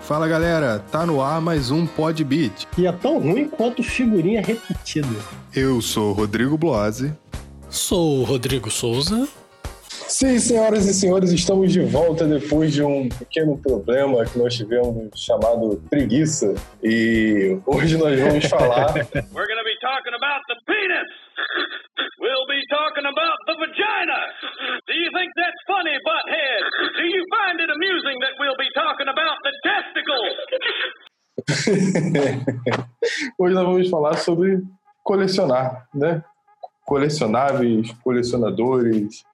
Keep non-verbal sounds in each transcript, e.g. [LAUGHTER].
Fala galera, tá no ar mais um Podbeat. E é tão ruim quanto figurinha repetida. Eu sou Rodrigo Bloise. Sou o Rodrigo Souza. Sim, senhoras e senhores, estamos de volta depois de um pequeno problema que nós tivemos chamado preguiça. E hoje nós vamos falar. [LAUGHS] We're to be talking about the penis. [LAUGHS] hoje nós vamos falar sobre colecionar, né? Colecionáveis, colecionadores,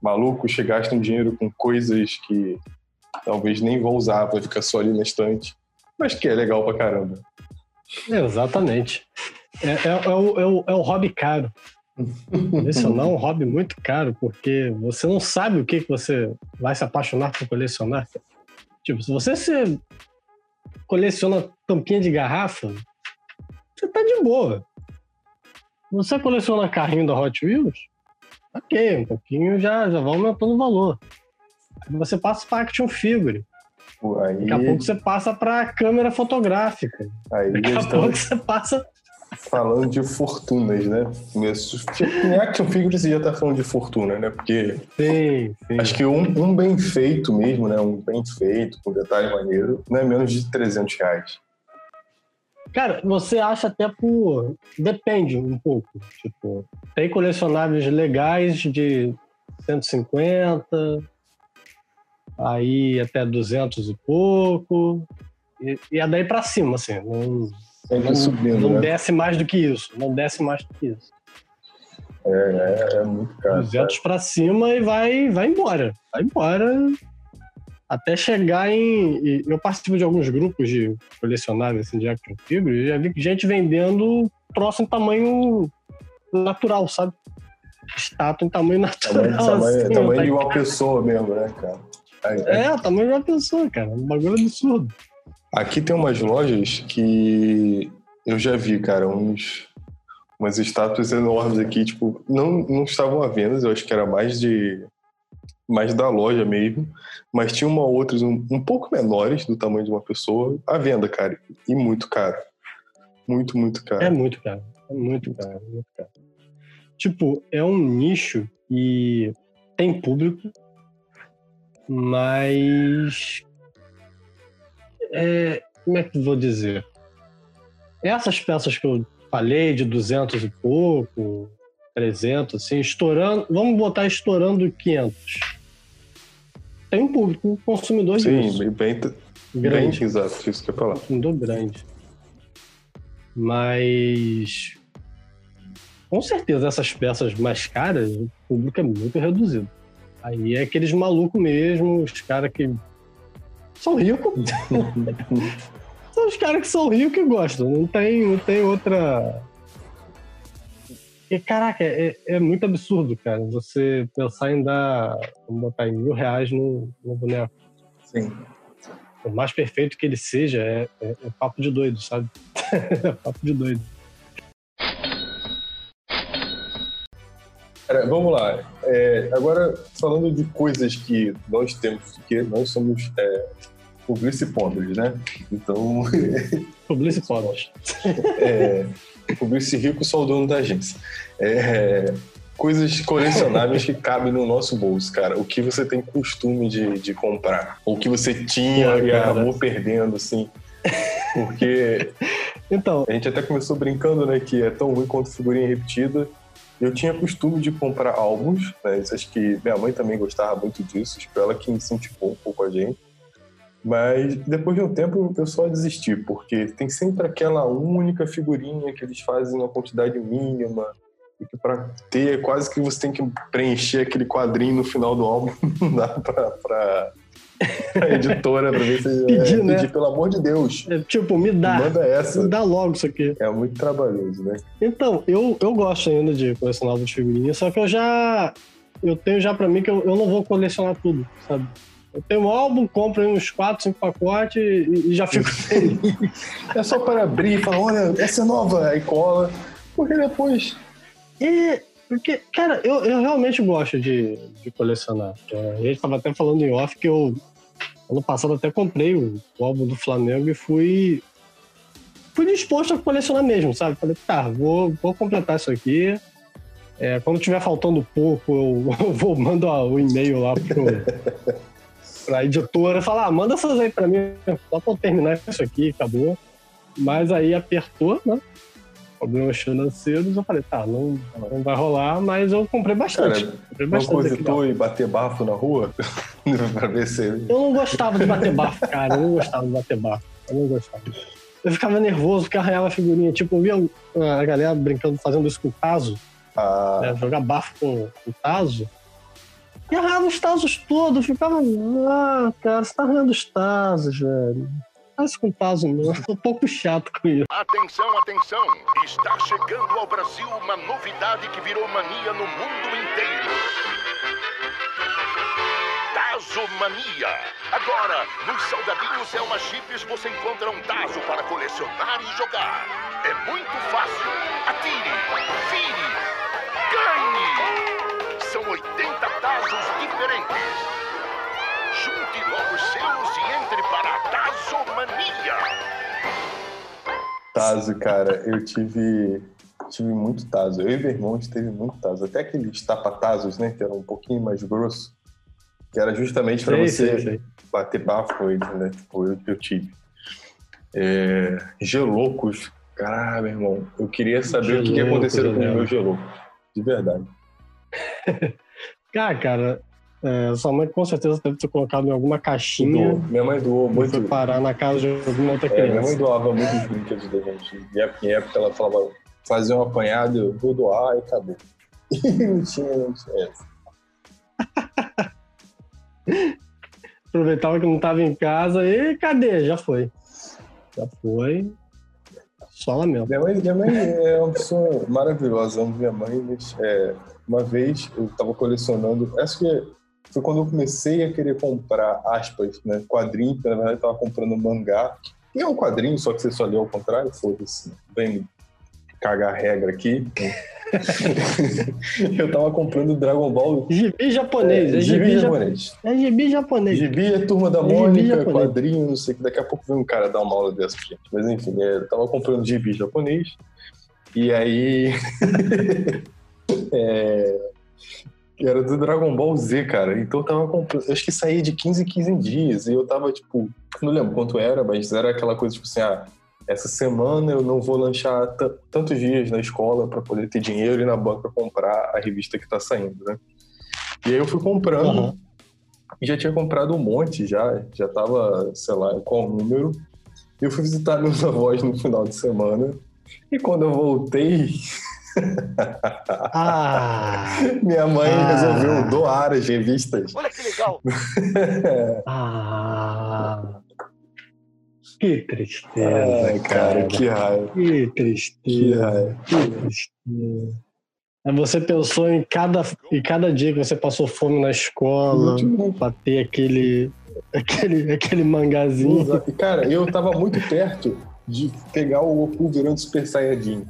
malucos que gastam dinheiro com coisas que talvez nem vão usar, vai ficar só ali na estante, mas que é legal pra caramba. Exatamente. É, é, é, o, é, o, é o hobby caro. Colecionar é um hobby muito caro, porque você não sabe o que, que você vai se apaixonar por colecionar. Tipo, se você se coleciona tampinha de garrafa, você tá de boa. Você coleciona carrinho da Hot Wheels, ok, um pouquinho já, já vai aumentando o valor. Aí você passa para action figure. Aí... Daqui a pouco você passa para câmera fotográfica. Aí Daqui a pouco você passa falando de fortunas, né? Em action figures você já tá falando de fortuna, né? Porque sim, sim. acho que um, um, bem feito mesmo, né? Um bem feito, com detalhe maneiro, não é menos de 300 reais. Cara, você acha até por... Depende um pouco. Tipo, tem colecionáveis legais de 150, aí até 200 e pouco, e, e é daí pra cima, assim. Não Sempre subindo. Não né? desce mais do que isso. Não desce mais do que isso. É, é, é muito caro. 200 para cima e vai, vai embora. Vai embora até chegar em. Eu participo de alguns grupos de colecionáveis assim, de action figures e já vi gente vendendo troço em tamanho natural, sabe? Estátua em tamanho [LAUGHS] natural. Tamanho, tamanho, assim, tamanho tá... de uma pessoa mesmo, né, cara? Aí, é, é, tamanho de uma pessoa, cara. Um bagulho absurdo. Aqui tem umas lojas que eu já vi, cara, uns umas estátuas enormes aqui, tipo, não, não estavam à venda, eu acho que era mais de mais da loja mesmo, mas tinha uma outras um, um pouco menores do tamanho de uma pessoa à venda, cara, e muito caro. Muito, muito caro. É muito caro. É muito caro, muito caro. Tipo, é um nicho e tem público, mas é, como é que vou dizer? Essas peças que eu falei, de 200 e pouco, 300, assim, estourando, vamos botar estourando 500. Tem um público, um consumidor Sim, disso. bem, bem, grande. Bem, exato, isso que eu ia falar. Consumidor grande. Mas, com certeza, essas peças mais caras, o público é muito reduzido. Aí é aqueles malucos mesmo, os caras que são ricos. [LAUGHS] [LAUGHS] são os caras que são ricos e gostam. Não tem, não tem outra. E, caraca, é, é, muito absurdo, cara, você pensar em dar, vamos botar em mil reais no, no boneco. Sim. O mais perfeito que ele seja é, é, é papo de doido, sabe? [LAUGHS] é papo de doido. Cara, vamos lá. É, agora, falando de coisas que nós temos, que nós somos é, publicipóbres, né? Então. [LAUGHS] publicipóbres. é, publici rico, só o dono da agência. É, coisas colecionáveis que cabem no nosso bolso, cara. O que você tem costume de, de comprar? Ou que você tinha e acabou perdendo, assim. Porque. então. A gente até começou brincando, né? Que é tão ruim quanto figurinha repetida. Eu tinha costume de comprar álbuns, né? Acho que minha mãe também gostava muito disso. Acho que ela que incentivou um pouco a gente. Mas depois de um tempo eu só desisti, porque tem sempre aquela única figurinha que eles fazem uma quantidade mínima. E que pra ter, quase que você tem que preencher aquele quadrinho no final do álbum. [LAUGHS] Não dá pra, pra a editora pra ver se [LAUGHS] pedir, é, né? pedir, pelo amor de Deus. É, tipo, me dá. Manda essa. Me dá logo isso aqui. É muito trabalhoso, né? Então, eu, eu gosto ainda de colecionar álbum de figurinha, só que eu já. Eu tenho já pra mim que eu, eu não vou colecionar tudo, sabe? Eu tenho um álbum, compro uns 4, 5 pacotes e, e já fico [LAUGHS] feliz. é só para abrir e falar, olha, essa é nova, aí cola. Porque depois. E Porque, cara, eu, eu realmente gosto de, de colecionar. A gente tava até falando em off que eu, ano passado, até comprei o, o álbum do Flamengo e fui. Fui disposto a colecionar mesmo, sabe? Falei, tá, vou, vou completar isso aqui. É, quando tiver faltando pouco, eu, [LAUGHS] eu vou mando o e-mail lá pro, pra editora e falar, ah, manda essas aí pra mim, só pra eu terminar isso aqui, acabou. Mas aí apertou, né? Problemas financeiros, eu falei, tá, não, não vai rolar, mas eu comprei bastante. Cara, comprei bastante cogitou em bater bafo na rua? [LAUGHS] pra ver se. Eu não gostava de bater bafo, cara. Eu não gostava de bater bafo. Eu não gostava. Eu ficava nervoso porque arranhava a figurinha. Tipo, eu via a galera brincando, fazendo isso com o Tazo, Ah, né, jogar bafo com com o Tazo. E os Tazos todos. Ficava, ah, cara, você tá arranhando os Tazos, velho. Faz com Tazo, não. Tô um pouco chato com isso. Atenção, atenção! Está chegando ao Brasil uma novidade que virou mania no mundo inteiro. Tazomania. Agora, nos salgadinhos Elma Chips você encontra um tazo para colecionar e jogar. É muito fácil. Atire, vire, ganhe! São 80 tazos diferentes. Junte logo os seus e entre para a Tazomania. Tazo, cara, eu tive. Tive muito Tazo. Eu e meu irmão a gente teve muito Tazo. Até aqueles tapa-tazos, né? Que era um pouquinho mais grosso. Que era justamente Sei, você sei, sei. bater bafo né? Tipo, eu, eu tive. É, geloucos. Caralho, meu irmão. Eu queria saber o que, que Geloucos, aconteceu eu com o meu lembro. gelouco. De verdade. [LAUGHS] Ah, cara, é, sua mãe com certeza deve ter colocado em alguma caixinha Doou. Minha mãe doou muito. foi parar na casa de alguma outra É, minha mãe criança. doava muitos brinquedos da gente. Em época ela falava, fazia um apanhado, eu vou doar e acabou. [LAUGHS] E não tinha, não tinha essa. [LAUGHS] Aproveitava que não tava em casa e cadê? Já foi. Já foi. Só lamento. Minha mãe, minha mãe é uma pessoa maravilhosa, amo minha mãe, é, uma vez eu estava colecionando, acho que foi quando eu comecei a querer comprar, aspas, né, quadrinho, porque na verdade eu estava comprando mangá, que é um quadrinho, só que você só lê ao contrário, foda-se, vem cagar regra aqui. [LAUGHS] eu tava comprando Dragon Ball Gibi japonês, é, gibi, gibi japonês. É gibi japonês. Gibi é Turma da É Mônica, quadrinho, não sei, que daqui a pouco vem um cara dar uma aula dessa pra gente. Mas enfim, é, eu tava comprando gibi japonês, e aí... [LAUGHS] é, era do Dragon Ball Z, cara. Então eu tava comprando... Acho que saía de 15 em 15 dias, e eu tava, tipo... Não lembro quanto era, mas era aquela coisa, tipo assim, ah... Essa semana eu não vou lanchar tantos dias na escola para poder ter dinheiro e na banca comprar a revista que tá saindo, né? E aí eu fui comprando, Aham. e já tinha comprado um monte já, já tava, sei lá, qual número. Eu fui visitar meus [LAUGHS] avós no final de semana. E quando eu voltei, Ah, [LAUGHS] minha mãe Ah. resolveu doar as revistas. Olha que legal! [LAUGHS] ah. Que tristeza, Ai, cara, que raiva. Que Que tristeza. raiva. Que tristeza. Você pensou em cada, em cada dia que você passou fome na escola, pra ter aquele, aquele, aquele mangazinho. Exato. E, cara, eu tava muito perto de pegar o Goku virando Super Saiyajin.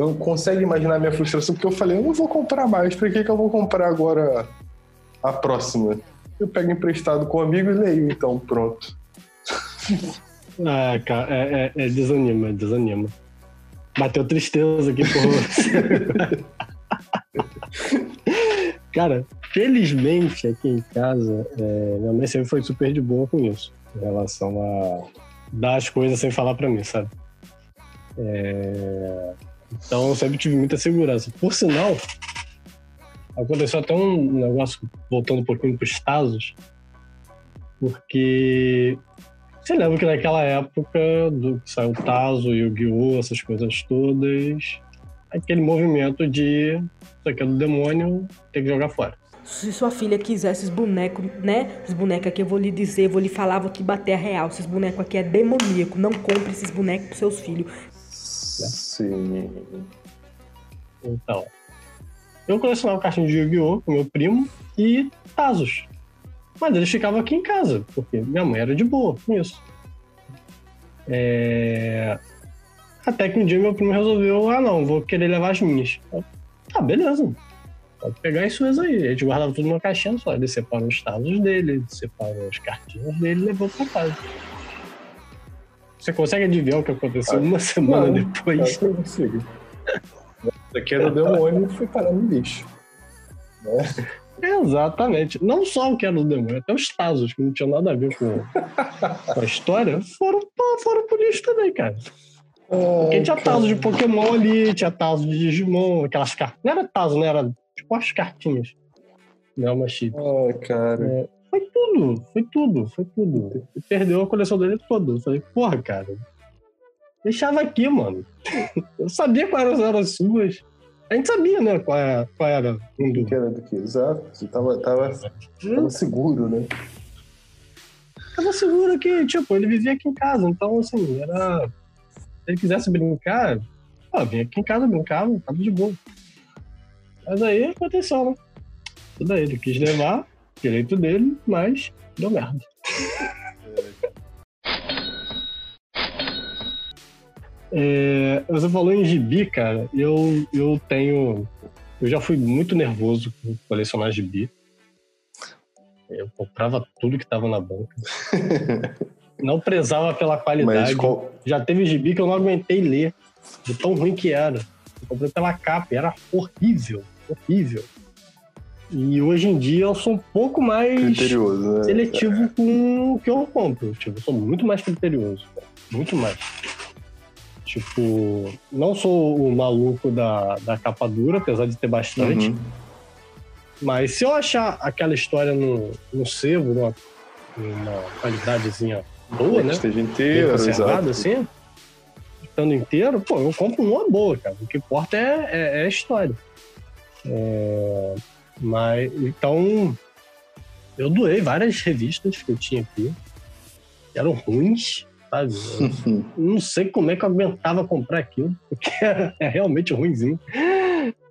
Então, consegue imaginar a minha frustração? Porque eu falei, eu não vou comprar mais, pra que, que eu vou comprar agora a próxima? Eu pego emprestado com um amigo e leio, então, pronto. [LAUGHS] Ah, cara, é, é, é desanima, desanima. Bateu tristeza aqui por você. [LAUGHS] cara, felizmente aqui em casa, é, minha mãe sempre foi super de boa com isso. Em relação a dar as coisas sem falar pra mim, sabe? É, então sempre tive muita segurança. Por sinal, aconteceu até um negócio, voltando um pouquinho pros Tazos, porque você lembra que naquela época do que saiu o Tazo e o Yu-Gi-Oh!, essas coisas todas, aquele movimento de isso aqui é do demônio, tem que jogar fora. Se sua filha quiser esses bonecos, né? Esses bonecos aqui eu vou lhe dizer, vou lhe falar, vou te bater a real. Esses bonecos aqui é demoníaco. Não compre esses bonecos pros seus filhos. Sim. Então, eu colecionava caixinha de Yu-Gi-Oh! com meu primo e Tazos. Mas eles ficavam aqui em casa, porque minha mãe era de boa com isso. É, Até que um dia meu primo resolveu, ah não, vou querer levar as minhas. Ah, beleza. pode pegar isso mesmo aí. A gente guardava tudo numa caixinha só. Ele separou os tazos dele, ele separou as cartinhas dele e levou pra casa. Você consegue adivinhar o que aconteceu Ah, uma semana não. depois? Eu consigo. Isso aqui era o demônio e foi parar no lixo. Exatamente. Não só o que era do demônio, até os Tazos, que não tinham nada a ver com, com a história, foram, foram por isso também, cara. Porque tinha Tazo de Pokémon ali, tinha Tazo de Digimon, aquelas cartas. Não era Tazo, né? Era tipo as cartinhas. Não, uma chip. Ai, cara. Foi tudo, foi tudo, foi tudo. E perdeu a coleção dele toda. Eu falei, porra, cara. Deixava aqui, mano. [LAUGHS] Eu sabia quais eram as suas. A gente sabia, né? Qual era, qual era um O do. que era do que? Exato. Você tava, tava, tava seguro, né? tava seguro que, tipo, ele vivia aqui em casa, então, assim, era. Se ele quisesse brincar, ó, vinha aqui em casa, brincava, tava de boa. Mas aí aconteceu, né? Tudo aí, ele quis levar, direito dele, mas deu merda. [LAUGHS] É, você falou em gibi, cara. Eu, eu tenho. Eu já fui muito nervoso com colecionar gibi. Eu comprava tudo que tava na banca. [LAUGHS] Não prezava pela qualidade. Qual, Já teve gibi que eu não aguentei ler, de tão ruim que era. Eu comprei pela capa, e era horrível, horrível. E hoje em dia eu sou um pouco mais criterioso, né? seletivo com o que eu compro. Tipo, eu sou muito mais criterioso. Muito mais. Tipo, não sou o maluco da, da capa dura, apesar de ter bastante. Uhum. Mas se eu achar aquela história no, no sebo, numa, numa qualidadezinha boa, Que né? Esteja inteiro, conservado, exato. assim, estando inteiro, pô, eu compro numa boa, cara. O que importa é, é, é a história. É, mas, então, eu doei várias revistas que eu tinha aqui. que Eram ruins, sabe? [LAUGHS] Eu não sei como é que eu aguentava comprar aquilo, porque [LAUGHS] é, realmente ruimzinho.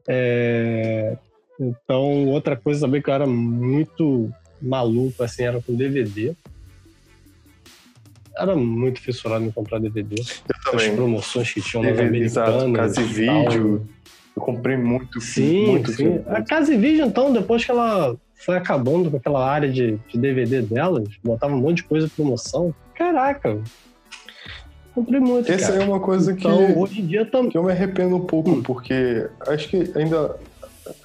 É, então, outra coisa também que eu era muito maluco, assim, era com DVD. Era muito fissurado em comprar DVD. Eu As também. promoções que tinham nas DVD, Exato, americanas. casa e e tal. Eu comprei muito, Sim, muito sim. filme. A Casa e Vídeo, então, depois que ela foi acabando com aquela área de, de DVD delas, botava um monte de coisa em promoção. Caraca. Comprei muito, Essa cara. é uma coisa que, Então, hoje em dia também. que eu me arrependo um pouco, Hum. porque acho que ainda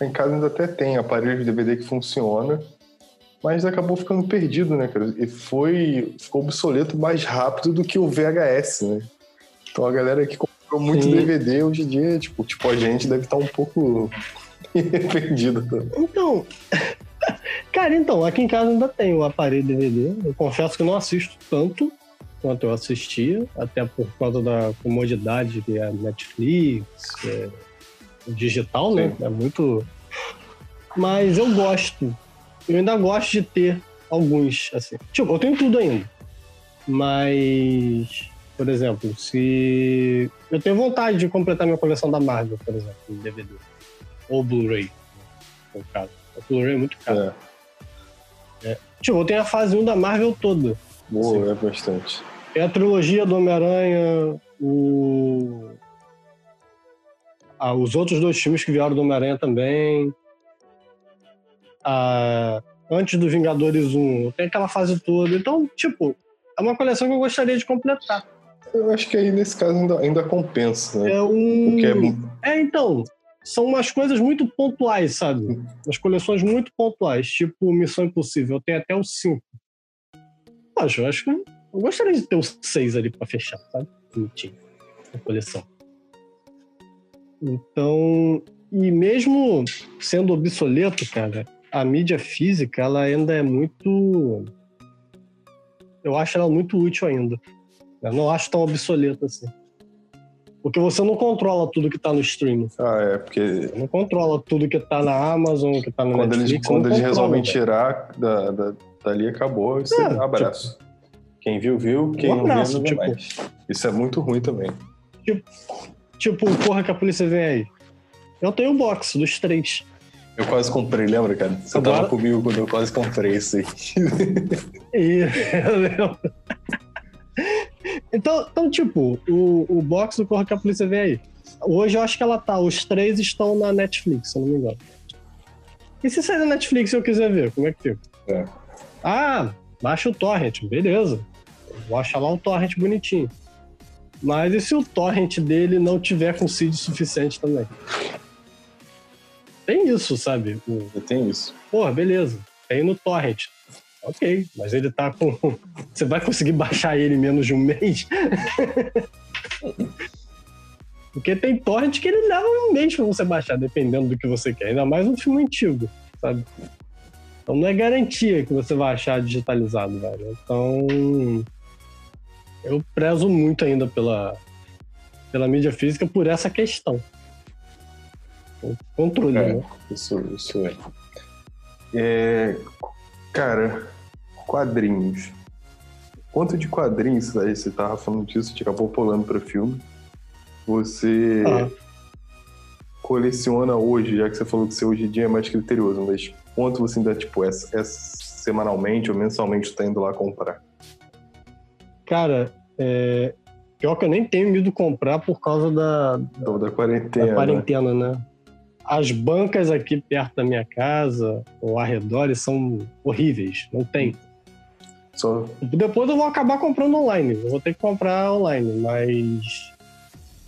em casa ainda até tem aparelho de DVD que funciona, mas acabou ficando perdido, né, cara? E foi ficou obsoleto mais rápido do que o VHS, né? Então a galera que comprou muito Sim. DVD hoje em dia, tipo, tipo a gente deve estar um pouco [LAUGHS] perdida. Tá? Então, [LAUGHS] cara, então, aqui em casa ainda tem o aparelho DVD. Eu confesso que não assisto tanto quanto eu assistia, até por causa da comodidade que é a Netflix, é o digital, né? É muito. Mas eu gosto. Eu ainda gosto de ter alguns, assim. Tipo, eu tenho tudo ainda. Mas, por exemplo, se. Eu tenho vontade de completar minha coleção da Marvel, por exemplo, em DVD. Ou Blu-ray, no caso. O Blu-ray é muito caro. É, Tipo, eu tenho a fase 1 da Marvel toda. boa, é bastante. É a trilogia do Homem-Aranha, o... ah, os outros dois filmes que vieram do Homem-Aranha também. Ah, antes do Vingadores 1, tem aquela fase toda. Então, tipo, é uma coleção que eu gostaria de completar. Eu acho que aí nesse caso ainda, ainda compensa, né? É um. Porque é, É, então. São umas coisas muito pontuais, sabe? Umas coleções muito pontuais, tipo Missão Impossível. Eu tenho até o 5. Poxa, eu acho que eu gostaria de ter os 6 ali pra fechar, sabe? Bonitinho. A coleção. Então. E mesmo sendo obsoleto, cara, a mídia física, ela ainda é muito. Eu acho ela muito útil ainda. Eu não acho tão obsoleta assim. Porque você não controla tudo que tá no streaming. ah, é, porque Você não controla tudo que tá na Amazon, que tá no quando Netflix. eles, quando eles controla, resolvem velho. tirar da, da, dali, acabou. Isso É, um abraço. Quem viu, viu. Quem Um não viu, abraço, não vê tipo- mais. Isso é muito ruim também. Tipo, porra que a polícia vem aí. Eu tenho o box dos três. Eu quase comprei, lembra, cara? Você Agora- tava comigo quando eu quase comprei isso aí. [LAUGHS] Eu lembro. Então, então, tipo, o, o box do Corra que a Polícia vem aí. Hoje eu acho que ela tá. Os três estão na Netflix, se eu não me engano. E se sair da Netflix e eu quiser ver, como é que fica? É. Ah, baixa o torrent, beleza. Vou achar lá um torrent bonitinho. Mas e se o torrent dele não tiver com seed suficiente também? Tem isso, sabe? O- Tem isso. Porra, beleza. Tem no torrent. Ok, mas ele tá com. [LAUGHS] Você vai conseguir baixar ele em menos de um mês? [LAUGHS] Porque tem torrent que ele leva um mês pra você baixar, dependendo do que você quer. Ainda mais um filme antigo, sabe? Então não é garantia que você vai achar digitalizado, velho. Então. Eu prezo muito ainda pela, pela mídia física por essa questão. O controle, É. né? Isso, isso é. É, Cara, quadrinhos. Quanto de quadrinhos, aí você tava falando disso, gente acabou pulando para filme. Você Ah. coleciona hoje, já que você falou que você hoje em dia é mais criterioso, mas quanto você ainda, tipo, é, é semanalmente ou mensalmente tá indo lá comprar? Cara, é... pior que eu nem tenho ido comprar por causa da, Então, da quarentena. da quarentena, né? As bancas aqui perto da minha casa, ou arredores, são horríveis. Não tem. Só Depois eu vou acabar comprando online. Eu vou ter que comprar online, mas.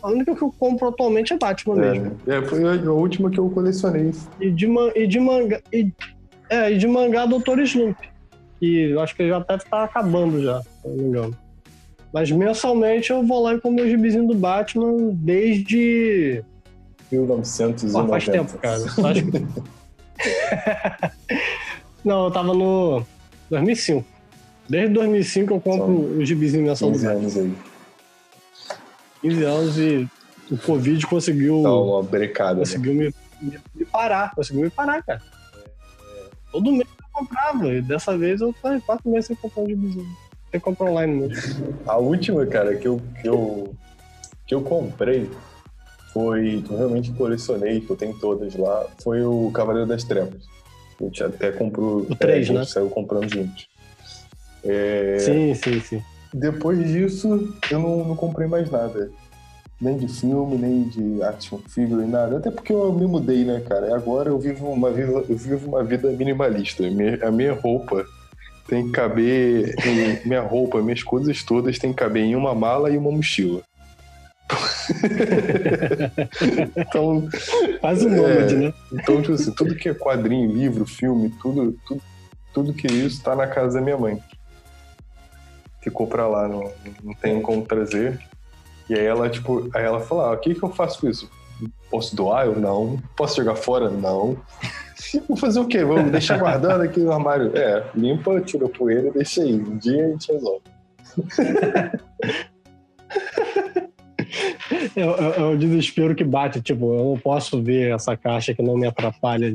A única que eu compro atualmente é Batman mesmo. é, é, foi a, última que eu colecionei. E de, man- e de mangá. E, é, e de mangá Doutor Slump. Que eu acho que já deve estar acabando já, se não me engano. Mas mensalmente eu vou lá e compro meu gibizinho do Batman desde. 1990. Pô, faz tempo, cara. Acho que- [LAUGHS] [LAUGHS] não, eu tava no 2005. Desde 2005 eu compro São o gibizinho mensal do 15 Batman. anos aí. 15 anos e o Covid conseguiu, Dá uma brecada. né? conseguiu me, me- me parar. Conseguiu me parar, cara. Todo mês eu comprava. E dessa vez eu em quatro meses sem comprar um gibizinho. Que comprar online mesmo. A última, cara, que eu, que eu, que eu comprei foi, que eu realmente colecionei, que eu tenho todas lá, foi o Cavaleiro das Trevas. A gente até comprou. O três, é, a gente né? saiu comprando juntos. É, Sim, sim, sim. Depois disso, eu não, não comprei mais nada. Nem de filme, nem de action figure, nem nada. Até porque eu me mudei, né, cara? Agora eu vivo uma vida, eu vivo uma vida minimalista. A minha roupa tem que caber. minha roupa, minhas coisas todas tem que caber em uma mala e uma mochila. [LAUGHS] então, Faz o nômade, É. né? então, tipo assim, tudo que é quadrinho, livro, filme, tudo, tudo, tudo que é isso tá na casa da minha mãe. Ficou pra lá, não, não tem como trazer. E aí ela, tipo, aí ela falou, ah, o que que eu faço com isso? Posso doar? Eu não. Posso jogar fora? Não. [LAUGHS] Vou fazer o quê? Vamos deixar guardado aqui no armário? É, limpa, tira a poeira e deixa aí. Um dia a gente resolve. [LAUGHS] É, é- é o desespero que bate. Tipo, eu não posso ver essa caixa que não me atrapalha É,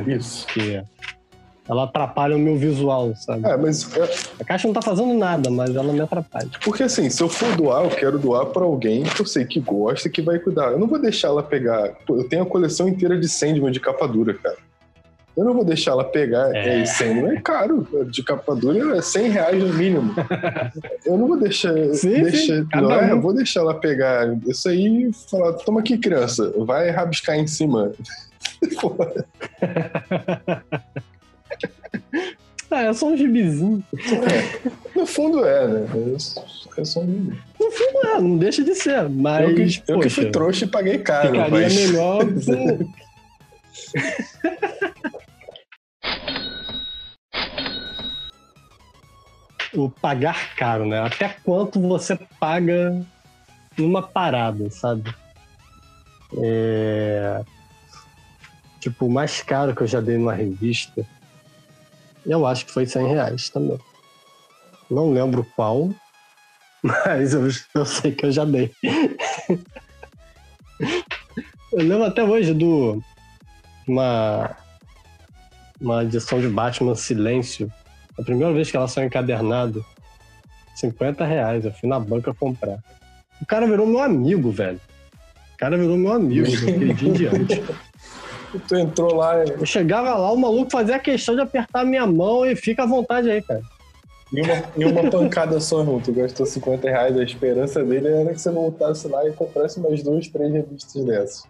filme, isso. porque ela atrapalha o meu visual, sabe? É, mas é, A caixa não tá fazendo nada, mas ela me atrapalha. Porque assim, se eu for doar, eu quero doar pra alguém que eu sei que gosta e que vai cuidar. Eu não vou deixar ela pegar. Pô, eu tenho a coleção inteira de Sandman de capa dura, cara. Eu não vou deixar ela pegar. É. É, Sandman é caro. De capa dura é 100 reais no mínimo. [LAUGHS] Eu não vou deixar. Sim, deixa, sim, não, é, um. eu vou deixar ela pegar isso aí e falar: toma aqui, criança, vai rabiscar em cima. [LAUGHS] [LAUGHS] [LAUGHS] Ah, é só um gibizinho. no fundo é, né? É só um. Ah, não deixa de ser, mas. Eu que, eu que fui trouxa e paguei caro. Ficaria mas... melhor com... [LAUGHS] o pagar caro, né? Até quanto você paga numa parada, sabe? É... Tipo, o mais caro que eu já dei numa revista, eu acho que foi 100 reais também. Não lembro qual, mas eu, eu sei que eu já dei. Eu lembro até hoje do uma uma edição de Batman Silêncio. A primeira vez que ela saiu encadernada, 50 reais. Eu fui na banca comprar. O cara virou meu amigo, velho. O cara virou meu amigo daquele dia em diante. Tu entrou lá Eu chegava lá, o maluco fazia questão de apertar a minha mão e fica à vontade aí, cara. Em uma, em uma pancada só, irmão. Tu gastou 50 reais. A esperança dele era que você voltasse lá e comprasse umas duas, três revistas dessas.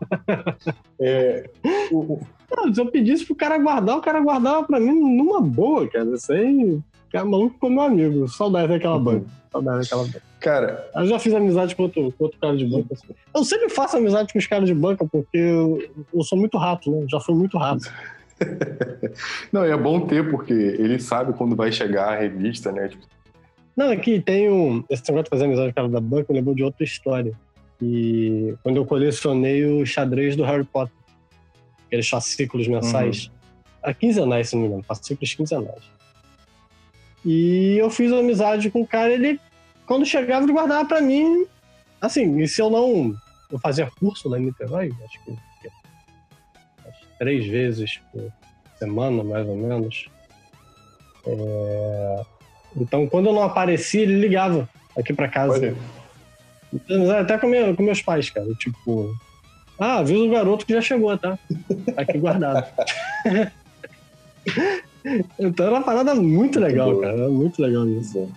[LAUGHS] É, o- Não, se eu pedisse pro cara guardar, o cara guardava pra mim numa boa, cara. Isso aí, o cara maluco meu amigo. Saudade daquela Uhum. banca. Saudade daquela banca. cara, Eu já fiz amizade com outro, com outro cara de banca. assim. Eu sempre faço amizade com os caras de banca porque eu, eu sou muito rato, né? Já fui muito rato. [LAUGHS] não, é bom ter, porque ele sabe quando vai chegar a revista, né? Tipo, Não, aqui tem um. Esse negócio de fazer amizade com o cara da banca lembrou de outra história. E quando eu colecionei o xadrez do Harry Potter, aqueles fascículos mensais, a quinzenais, se não me engano, fascículos quinzenais. E eu fiz uma amizade com o cara, ele, quando chegava, ele guardava pra mim. Assim, e se eu não. Eu fazia curso lá em Niterói, acho que. umas três vezes por semana, mais ou menos. É, Então, quando eu não aparecia, ele ligava aqui pra casa. Então, Até com, minha- com meus pais, cara. Tipo, ah, avisa o garoto que já chegou, tá? Tá aqui guardado. [LAUGHS] então era uma parada muito legal, cara. Era muito legal isso.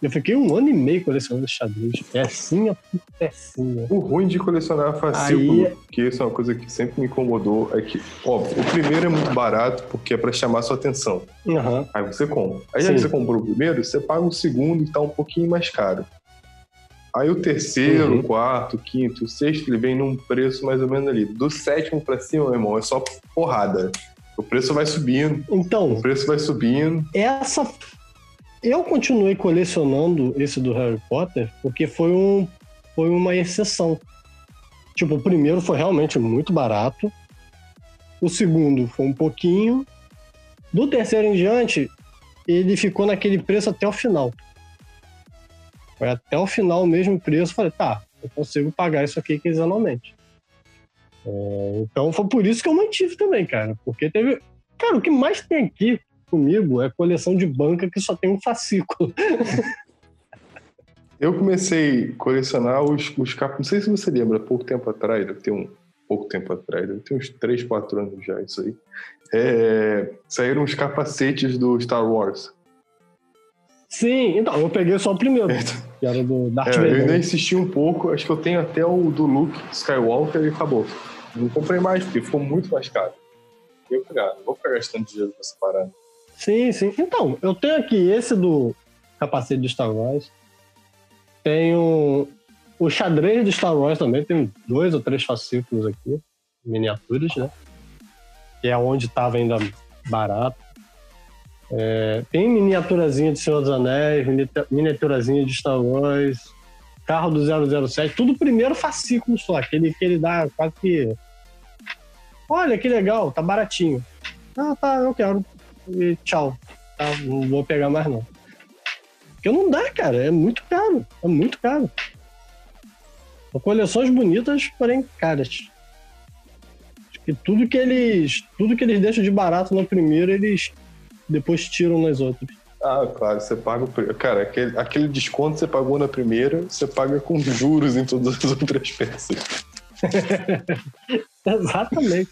Eu fiquei um ano e meio colecionando xadrez. Pecinha por pecinha. o ruim de colecionar fascículo, Aí- que isso é uma coisa que sempre me incomodou, é que, óbvio, o primeiro é muito barato porque é pra chamar sua atenção. Aham. Aí você compra. Aí já que você comprou o primeiro, você paga o segundo e tá um pouquinho mais caro. Aí o terceiro, Uhum. o quarto, o quinto, o sexto, ele vem num preço mais ou menos ali. Do sétimo pra cima, meu irmão, é só porrada. O preço vai subindo, Então, o preço vai subindo. essa. Eu continuei colecionando esse do Harry Potter porque foi, um, foi uma exceção. Tipo, o primeiro foi realmente muito barato. O segundo foi um pouquinho. Do terceiro em diante, ele ficou naquele preço até o final. Foi até o final o mesmo preço. Falei, tá, eu consigo pagar isso aqui quinzenalmente. É, então foi por isso que eu mantive também, cara. Porque teve. Cara, o que mais tem aqui comigo é coleção de banca que só tem um fascículo. [LAUGHS] Eu comecei a colecionar os, os capos. Não sei se você lembra, pouco tempo atrás, deve ter um pouco tempo atrás, deve ter uns 3, 4 anos já, isso aí. É, saíram os capacetes do Star Wars. Sim, então, eu peguei só o primeiro, que era do Darth É, eu Vader. ainda né? insisti um pouco, acho que eu tenho até o do Luke Skywalker e acabou. Não comprei mais, porque ficou muito mais caro. Eu pegar, não vou ficar gastando dinheiro essa parada. Sim, sim. Então, eu tenho aqui esse do capacete do Star Wars. Tenho o xadrez do Star Wars também, tem dois ou três fascículos aqui, miniaturas, né? Que é onde estava ainda barato. É, tem miniaturazinha de Senhor dos Anéis, miniatura- miniaturazinha de Star Wars, carro do 007, tudo primeiro fascículo só, aquele que ele dá quase que. Olha que legal, tá baratinho. Ah, tá, eu quero. E tchau. Tá, não vou pegar mais não. Porque não dá, cara, é muito caro, é muito caro. São coleções bonitas, porém caras. Acho que tudo que eles, tudo que eles deixam de barato no primeiro, eles depois tiram nas outras. Ah, claro, você paga o. Cara, aquele, aquele desconto que você pagou na primeira, você paga com [LAUGHS] juros em todas as outras peças. [LAUGHS] Exatamente.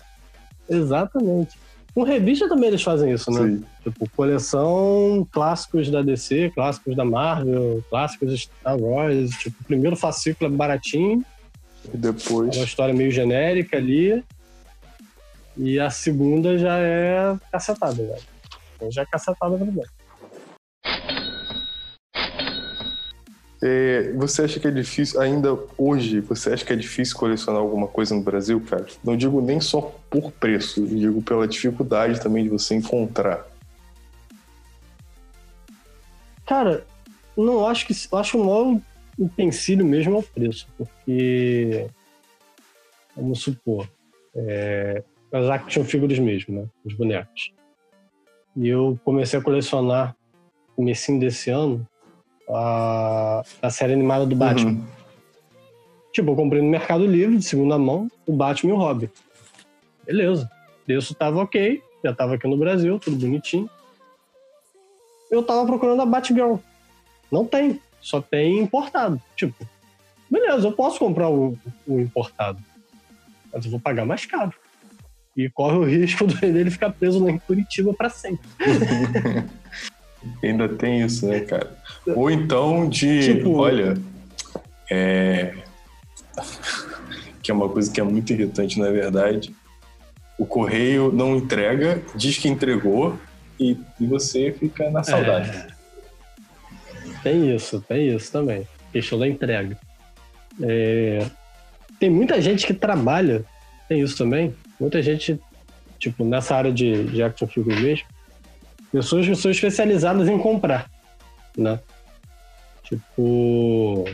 Exatamente. Com revista também eles fazem isso, né? Sim. Tipo, coleção clássicos da DC, clássicos da Marvel, clássicos Star Wars. Tipo, primeiro fascículo é baratinho, E depois. é uma história meio genérica ali. E a segunda já é cacetada, velho. Então Já é cacetada também. É, você acha que é difícil, ainda hoje, você acha que é difícil colecionar alguma coisa no Brasil, cara? Não digo nem só por preço, eu digo pela dificuldade também de você encontrar. Cara, não acho que. Eu acho o maior empecilho mesmo é o preço, porque. Vamos supor. É, as action figures mesmo, né? Os bonecos. E eu comecei a colecionar no comecinho desse ano a, a série animada do Batman. Uhum. Tipo, eu comprei no Mercado Livre, de segunda mão, o Batman e o Robin. Beleza. O preço tava ok, já tava aqui no Brasil, tudo bonitinho. Eu tava procurando a Batgirl. Não tem, só tem importado. Tipo, beleza, eu posso comprar o, o importado, mas eu vou pagar mais caro. E corre o risco [LAUGHS] dele ficar preso lá em Curitiba pra sempre. [LAUGHS] Ainda tem isso, né, cara? Ou então de. Tipo- olha. É. [LAUGHS] que é uma coisa que é muito irritante, na verdade. O correio não entrega, diz que entregou e, e você fica na saudade. É. Tem isso, tem isso também. Questão da entrega. É, Tem muita gente que trabalha, tem isso também. Muita gente, tipo, nessa área de, de action figure mesmo, pessoas que são especializadas em comprar, né? Tipo,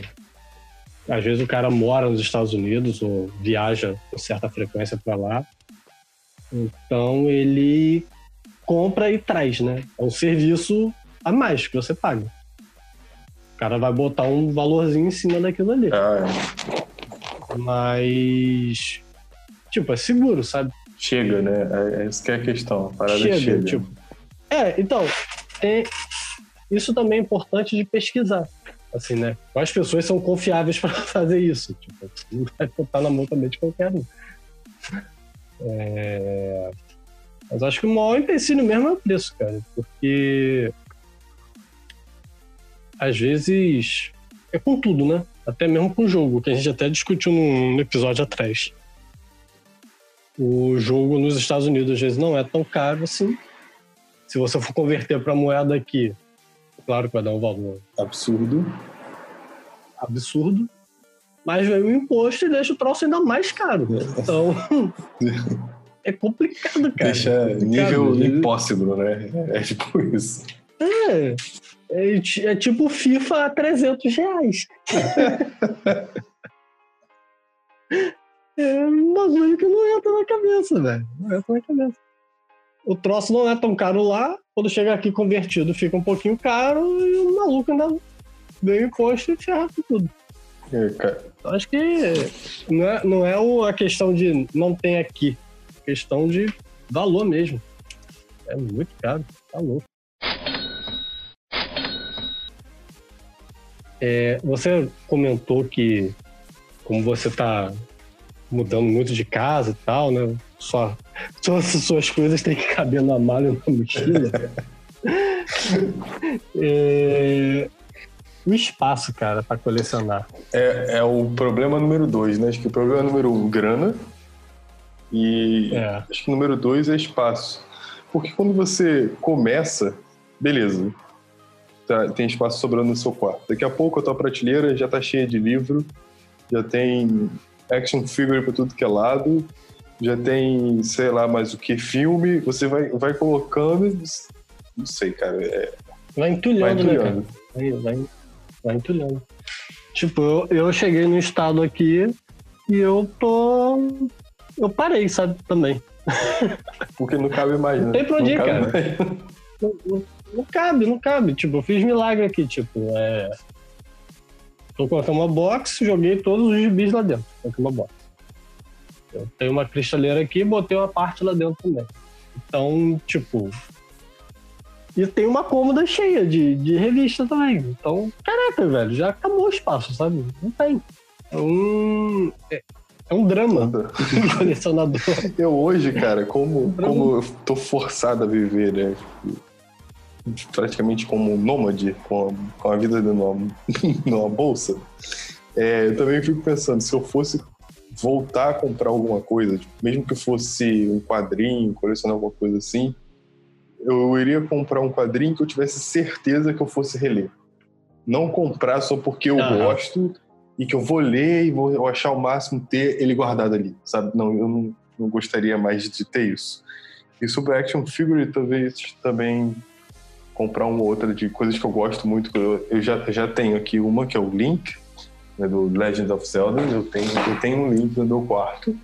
às vezes o cara mora nos Estados Unidos ou viaja com certa frequência para lá. Então ele compra e traz, né? É um serviço a mais que você paga. O cara vai botar um valorzinho em cima daquilo ali. Ah, Mas. Tipo, é seguro, sabe? chega, né? É, é isso que é a questão. A parada Chega, chega. tipo. É, então, isso também é importante de pesquisar. Assim, né? Quais pessoas são confiáveis [LAUGHS] para fazer isso? Tipo, não vai botar na mão também de qualquer um. É, Mas acho que o maior empecilho mesmo é o preço, cara. Porque. Às vezes. É com tudo, né? Até mesmo com o jogo, que a gente até discutiu num episódio atrás. O jogo nos Estados Unidos às vezes não é tão caro assim. Se você for converter para moeda aqui, claro que vai dar um valor Absurdo. absurdo. Mas vem o imposto e deixa o troço ainda mais caro. Então. [LAUGHS] é complicado, cara. Deixa É complicado. nível impossível, né? É tipo isso. É. É, ti- é tipo FIFA a 300 reais. [LAUGHS] é um bagulho que não entra na cabeça, velho. Não entra na cabeça. O troço não é tão caro lá. Quando chega aqui convertido, fica um pouquinho caro e o maluco ainda vem o imposto e ferra com tudo. Eu Acho que não é, não é o- a questão de não tem aqui. É questão de valor mesmo. É muito caro. Tá louco. É, você comentou que, como você tá mudando muito de casa e tal, né? Só, todas as suas coisas têm que caber na malha ou na mochila. [LAUGHS] É, o espaço, cara, para colecionar. É, é o problema número dois, né? Acho que o problema número um, grana. E É. acho que o número dois é espaço. Porque quando você começa, beleza. Tá, tem espaço sobrando no seu quarto. Daqui a pouco a tua prateleira já tá cheia de livro, já tem action figure pra tudo que é lado, já tem, sei lá, mais o que, filme. Você vai, vai colocando. Não sei, cara. É, Vai entulhando, vai né, cara? entulhando. Vai, vai, vai entulhando. Tipo, eu, eu cheguei no estado aqui e eu tô. Eu parei, sabe, também. [LAUGHS] Porque não cabe mais, né? Não tem pra onde ir, cara. não- não cabe, não cabe. Tipo, eu fiz milagre aqui, tipo, é. Tô colocando uma box, joguei todos os gibis lá dentro. Coloquei uma box. Eu tenho uma cristaleira aqui e botei uma parte lá dentro também. Então, tipo. E tem uma cômoda cheia de, de revista também. Então, caraca, velho, já acabou o espaço, sabe? Não tem. É um. É, é um drama do [LAUGHS] colecionador. Eu hoje, cara, como, como eu tô forçado a viver, né? Praticamente como um nômade, com a, com a vida de numa, [LAUGHS] numa bolsa, é, eu também fico pensando, se eu fosse voltar a comprar alguma coisa, tipo, mesmo que fosse um quadrinho, colecionar alguma coisa assim, eu iria comprar um quadrinho que eu tivesse certeza que eu fosse reler. Não comprar só porque eu Aham. gosto e que eu vou ler e vou achar o máximo ter ele guardado ali, sabe? Não, eu não, não gostaria mais de ter isso. E sobre action figure, talvez também comprar uma ou outra de coisas que eu gosto muito. Eu, eu já, já tenho aqui uma, que é o Link, né, do Legend of Zelda. Eu tenho, eu tenho um Link no meu quarto.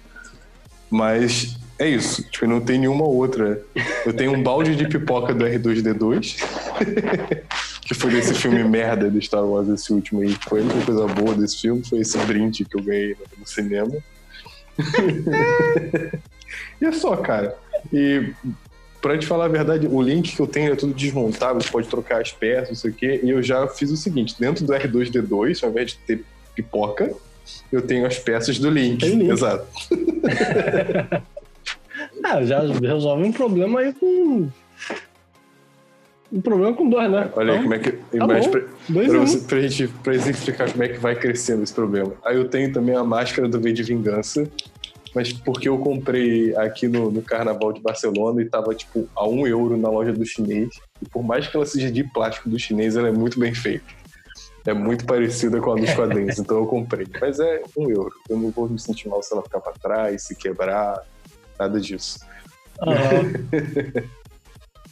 Mas é isso. Tipo, não tenho nenhuma outra. Eu tenho um balde de pipoca do R2D2. [LAUGHS] que foi desse filme merda do Star Wars, esse último aí. Foi a única coisa boa desse filme. Foi esse brinde que eu ganhei no cinema. [LAUGHS] e é só, cara. E pra te falar a verdade, o link que eu tenho é tudo desmontável, você pode trocar as peças, não sei o quê. E eu já fiz o seguinte: dentro do R2D2, ao invés de ter pipoca, eu tenho as peças do link. Link. Exato. [LAUGHS] Ah, já resolve um problema aí com. Um problema com dois, né? Olha aí Então, como é que. tá bom. pra, Dois pra, você, pra gente pra exemplificar como é que vai crescendo esse problema. Aí eu tenho também a máscara do V de Vingança, mas porque eu comprei aqui no, no Carnaval de Barcelona e tava tipo a um euro na loja do chinês. E por mais que ela seja de plástico do chinês, ela é muito bem feita. É muito parecida com a dos quadrinhos, então eu comprei. Mas é um euro. Eu não vou me sentir mal se ela ficar pra trás, se quebrar, nada disso. Aham.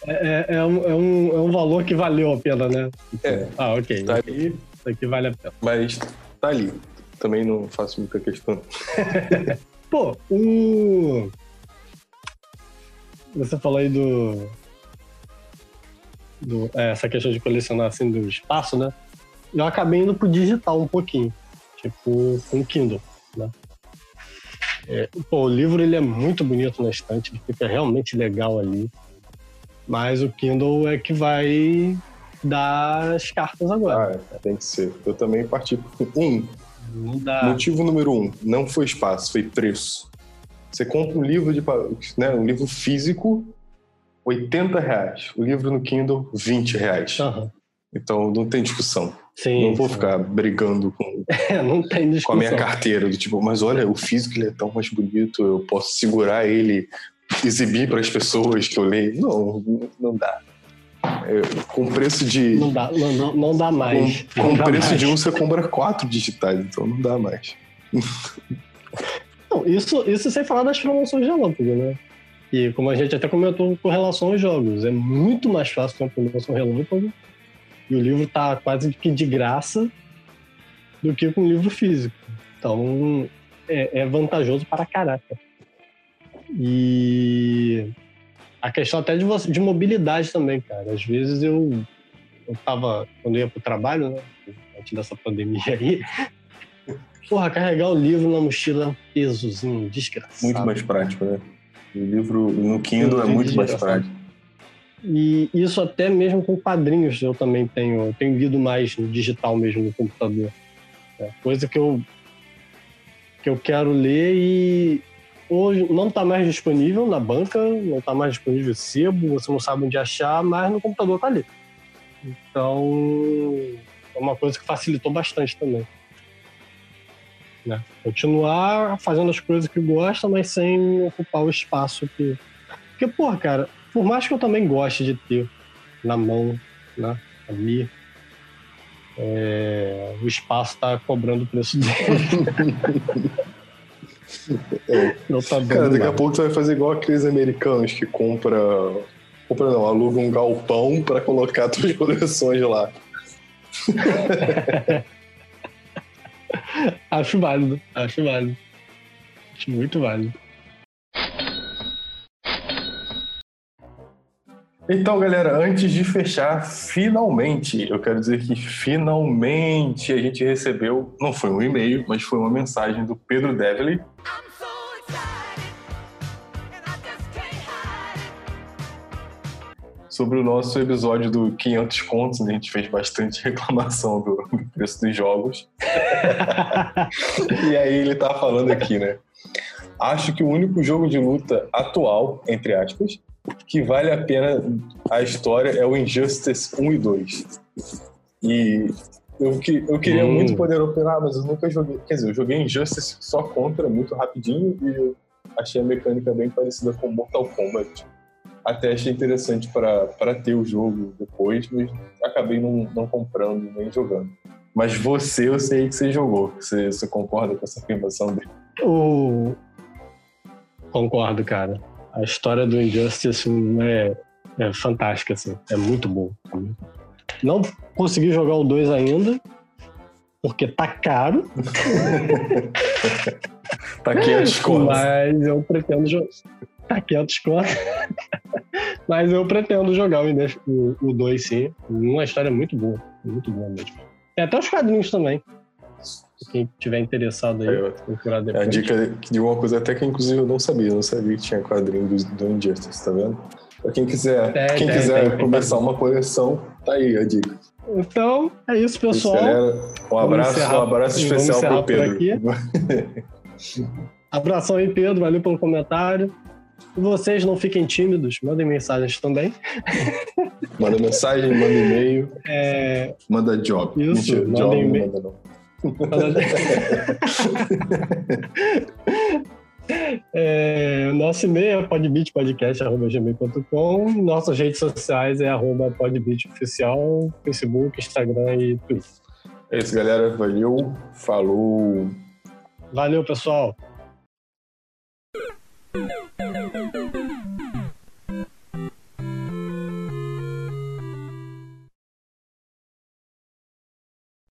É, é- é um, é um- é um valor que valeu a pena, né? É, Ah, ok. Tá. Isso aqui vale a pena. mas tá ali. Também não faço muita questão. [LAUGHS] Pô, o. Você falou aí do. do é, essa questão de colecionar assim do espaço, né? Eu acabei indo pro digital um pouquinho. Tipo, com Kindle, né? É, pô, o livro ele é muito bonito na estante, ele fica realmente legal ali. Mas o Kindle é que vai dar as cartas agora. Ah, é, tem que ser. Eu também parti um. Não dá. Motivo número um, não foi espaço, foi preço. Você compra um livro de né, um livro físico, 80 reais. O livro no Kindle, 20 reais. Aham. Então não tem discussão. Sim. não vou sim. ficar brigando com, [LAUGHS] É, não tem com a minha carteira. Do tipo, mas olha, o físico ele é tão mais bonito, eu posso segurar ele, exibir para as pessoas que eu leio. Não, não dá. É, com preço de. Não dá, não, não, não dá mais. Com, com dá preço mais. de um, você compra quatro digitais, então não dá mais. Não, isso, isso sem falar das promoções de relâmpago, né? E como a gente até comentou com relação aos jogos, é muito mais fácil ter uma promoção relâmpago e o livro tá quase que de graça do que com o livro físico. Então é, é vantajoso para caraca. E a questão até de, você- de mobilidade também, cara. Às vezes eu, eu tava, quando eu ia pro trabalho, né? Antes dessa pandemia aí, Porra, carregar o livro na mochila é um pesozinho desgraçado. Muito mais prático, né? O livro no Kindle é muito mais prático. E isso até mesmo com quadrinhos eu também tenho, eu tenho lido mais no digital mesmo no computador. É, coisa que eu que eu quero ler e hoje não está mais disponível na banca, não está mais disponível sebo, você não sabe onde achar, mas no computador tá ali. Então é uma coisa que facilitou bastante também. Né? Continuar fazendo as coisas que gosta, mas sem ocupar o espaço que. Porque, porra, cara, por mais que eu também goste de ter na mão, né, ali, é, o espaço tá cobrando o preço dele. [LAUGHS] Não tá dando Cara, daqui a pouco tu vai fazer igual aqueles americanos que compra. Compra não, aluga um galpão pra colocar [LAUGHS] tuas coleções lá. [LAUGHS] Acho válido, acho válido. Acho muito válido. Então, galera, antes de fechar, finalmente, eu quero dizer que finalmente a gente recebeu, não foi um e-mail, mas foi uma mensagem do Pedro Devley. Sobre o nosso episódio do 500 contos, né? a gente fez bastante [LAUGHS] reclamação do, do preço dos jogos. [LAUGHS] e aí ele tá falando aqui, né? Acho que o único jogo de luta atual, entre aspas, que vale a pena a história é o Injustice 1 e 2. E eu, que, eu queria Hum. muito poder operar, mas eu nunca joguei. Quer dizer, eu joguei Injustice só contra, muito rapidinho, e eu achei a mecânica bem parecida com Mortal Kombat. Até achei interessante para ter o jogo depois, mas acabei não, não comprando nem jogando. Mas você, eu sei que você jogou. Você, você concorda com essa afirmação dele? O... Concordo, cara. A história do Injustice é, é fantástica, assim. É muito bom. Não consegui jogar o 2 ainda, porque tá caro, [LAUGHS] Tá aqui a escola. mas eu pretendo jogar. Tá 500 conto. [LAUGHS] mas eu pretendo jogar o 2, sim. Uma história muito boa. Muito boa mesmo. Tem até os quadrinhos também. Quem tiver interessado aí, É, procurar É depois. a dica de uma coisa até que inclusive eu não sabia, eu não sabia que tinha quadrinho do, do Injustice, tá vendo? Pra quem quiser, Tem, quem tem, quiser começar uma coleção, tá aí a dica. Então, é isso, Isso, pessoal. galera. Um abraço, um abraço especial pro Pedro. [LAUGHS] Abração aí, Pedro. Valeu pelo comentário. Vocês não fiquem tímidos, mandem mensagens também. Manda mensagem, manda e-mail, É, Manda job. Isso, Mentira, manda job manda não. É, nosso e-mail é podbeatpodcast.gmail.com Nossas redes sociais é arroba podbeatoficial, Facebook, Instagram e Twitter. É isso, galera. Valeu. Falou. Valeu, pessoal!